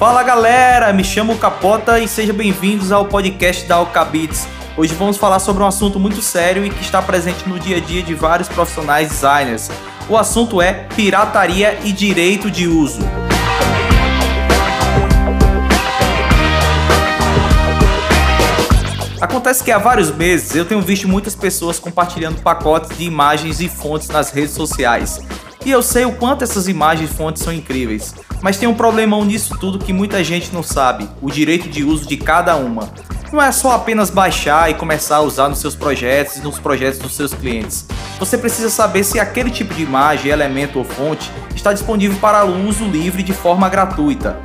Fala galera, me chamo Capota e sejam bem-vindos ao podcast da Alcabits. Hoje vamos falar sobre um assunto muito sério e que está presente no dia a dia de vários profissionais designers. O assunto é pirataria e direito de uso. Acontece que há vários meses eu tenho visto muitas pessoas compartilhando pacotes de imagens e fontes nas redes sociais. E eu sei o quanto essas imagens e fontes são incríveis. Mas tem um problemão nisso tudo que muita gente não sabe: o direito de uso de cada uma. Não é só apenas baixar e começar a usar nos seus projetos e nos projetos dos seus clientes. Você precisa saber se aquele tipo de imagem, elemento ou fonte está disponível para uso livre de forma gratuita.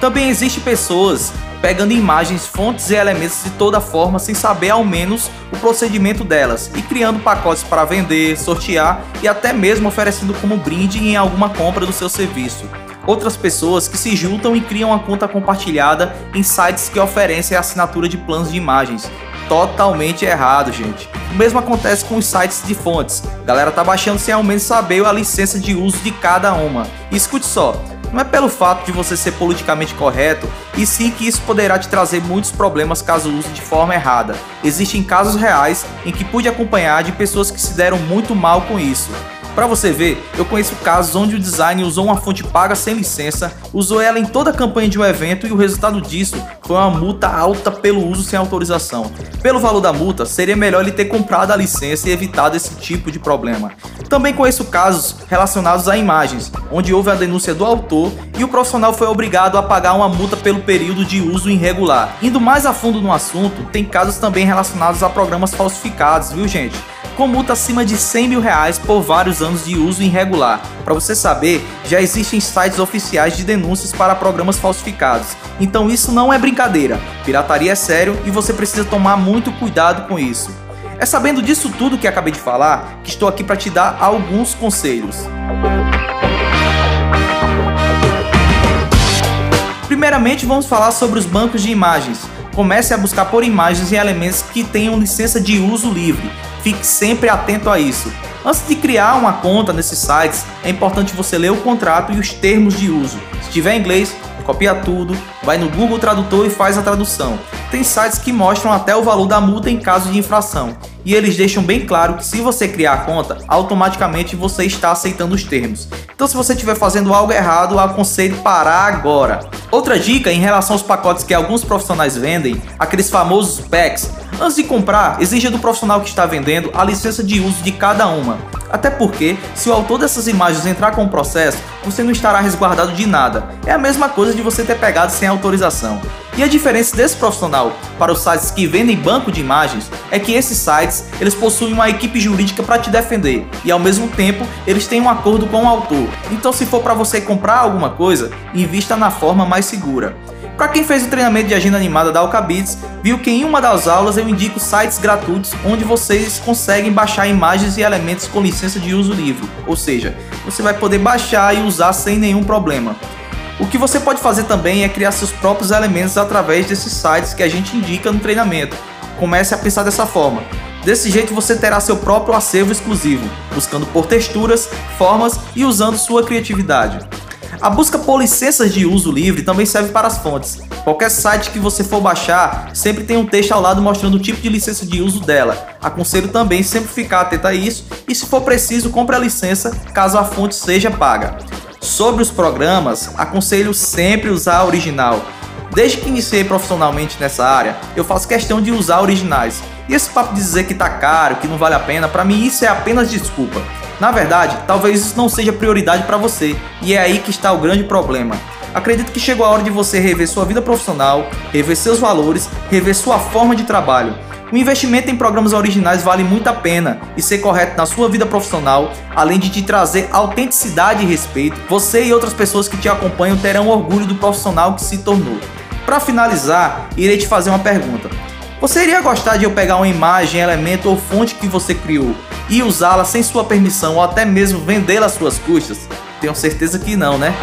Também existem pessoas pegando imagens, fontes e elementos de toda forma sem saber ao menos o procedimento delas e criando pacotes para vender, sortear e até mesmo oferecendo como brinde em alguma compra do seu serviço. Outras pessoas que se juntam e criam uma conta compartilhada em sites que oferecem assinatura de planos de imagens. Totalmente errado, gente. O mesmo acontece com os sites de fontes. A galera tá baixando sem ao menos saber a licença de uso de cada uma. E escute só, não é pelo fato de você ser politicamente correto, e sim que isso poderá te trazer muitos problemas caso use de forma errada. Existem casos reais em que pude acompanhar de pessoas que se deram muito mal com isso. Para você ver, eu conheço casos onde o design usou uma fonte paga sem licença, usou ela em toda a campanha de um evento e o resultado disso foi uma multa alta pelo uso sem autorização. Pelo valor da multa, seria melhor ele ter comprado a licença e evitado esse tipo de problema. Também conheço casos relacionados a imagens, onde houve a denúncia do autor e o profissional foi obrigado a pagar uma multa pelo período de uso irregular. Indo mais a fundo no assunto, tem casos também relacionados a programas falsificados, viu gente? com multa acima de 100 mil reais por vários anos de uso irregular. Para você saber, já existem sites oficiais de denúncias para programas falsificados. Então isso não é brincadeira. Pirataria é sério e você precisa tomar muito cuidado com isso. É sabendo disso tudo que acabei de falar que estou aqui para te dar alguns conselhos. Primeiramente, vamos falar sobre os bancos de imagens. Comece a buscar por imagens e elementos que tenham licença de uso livre. Fique sempre atento a isso. Antes de criar uma conta nesses sites, é importante você ler o contrato e os termos de uso. Se tiver inglês, copia tudo, vai no Google Tradutor e faz a tradução. Tem sites que mostram até o valor da multa em caso de infração. E eles deixam bem claro que se você criar a conta, automaticamente você está aceitando os termos. Então se você estiver fazendo algo errado, aconselho parar agora. Outra dica em relação aos pacotes que alguns profissionais vendem, aqueles famosos packs, Antes de comprar, exija do profissional que está vendendo a licença de uso de cada uma. Até porque, se o autor dessas imagens entrar com o processo, você não estará resguardado de nada. É a mesma coisa de você ter pegado sem autorização. E a diferença desse profissional para os sites que vendem banco de imagens é que esses sites eles possuem uma equipe jurídica para te defender e ao mesmo tempo eles têm um acordo com o autor. Então se for para você comprar alguma coisa, invista na forma mais segura. Para quem fez o treinamento de agenda animada da Alcabits, viu que em uma das aulas eu indico sites gratuitos onde vocês conseguem baixar imagens e elementos com licença de uso livre, ou seja, você vai poder baixar e usar sem nenhum problema. O que você pode fazer também é criar seus próprios elementos através desses sites que a gente indica no treinamento. Comece a pensar dessa forma. Desse jeito você terá seu próprio acervo exclusivo, buscando por texturas, formas e usando sua criatividade. A busca por licenças de uso livre também serve para as fontes. Qualquer site que você for baixar sempre tem um texto ao lado mostrando o tipo de licença de uso dela. Aconselho também sempre ficar atento a isso e, se for preciso, compre a licença caso a fonte seja paga. Sobre os programas, aconselho sempre usar a original. Desde que iniciei profissionalmente nessa área, eu faço questão de usar originais. E esse papo de dizer que tá caro, que não vale a pena, para mim isso é apenas desculpa. Na verdade, talvez isso não seja prioridade para você, e é aí que está o grande problema. Acredito que chegou a hora de você rever sua vida profissional, rever seus valores, rever sua forma de trabalho. O investimento em programas originais vale muito a pena e ser correto na sua vida profissional, além de te trazer autenticidade e respeito, você e outras pessoas que te acompanham terão orgulho do profissional que se tornou. Para finalizar, irei te fazer uma pergunta. Você iria gostar de eu pegar uma imagem, elemento ou fonte que você criou e usá-la sem sua permissão ou até mesmo vendê-la às suas custas? Tenho certeza que não, né?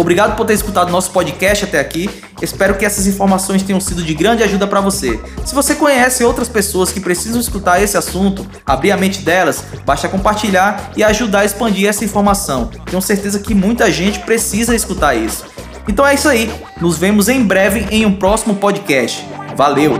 Obrigado por ter escutado nosso podcast até aqui. Espero que essas informações tenham sido de grande ajuda para você. Se você conhece outras pessoas que precisam escutar esse assunto, abrir a mente delas, basta compartilhar e ajudar a expandir essa informação. Tenho certeza que muita gente precisa escutar isso. Então é isso aí. Nos vemos em breve em um próximo podcast. Valeu!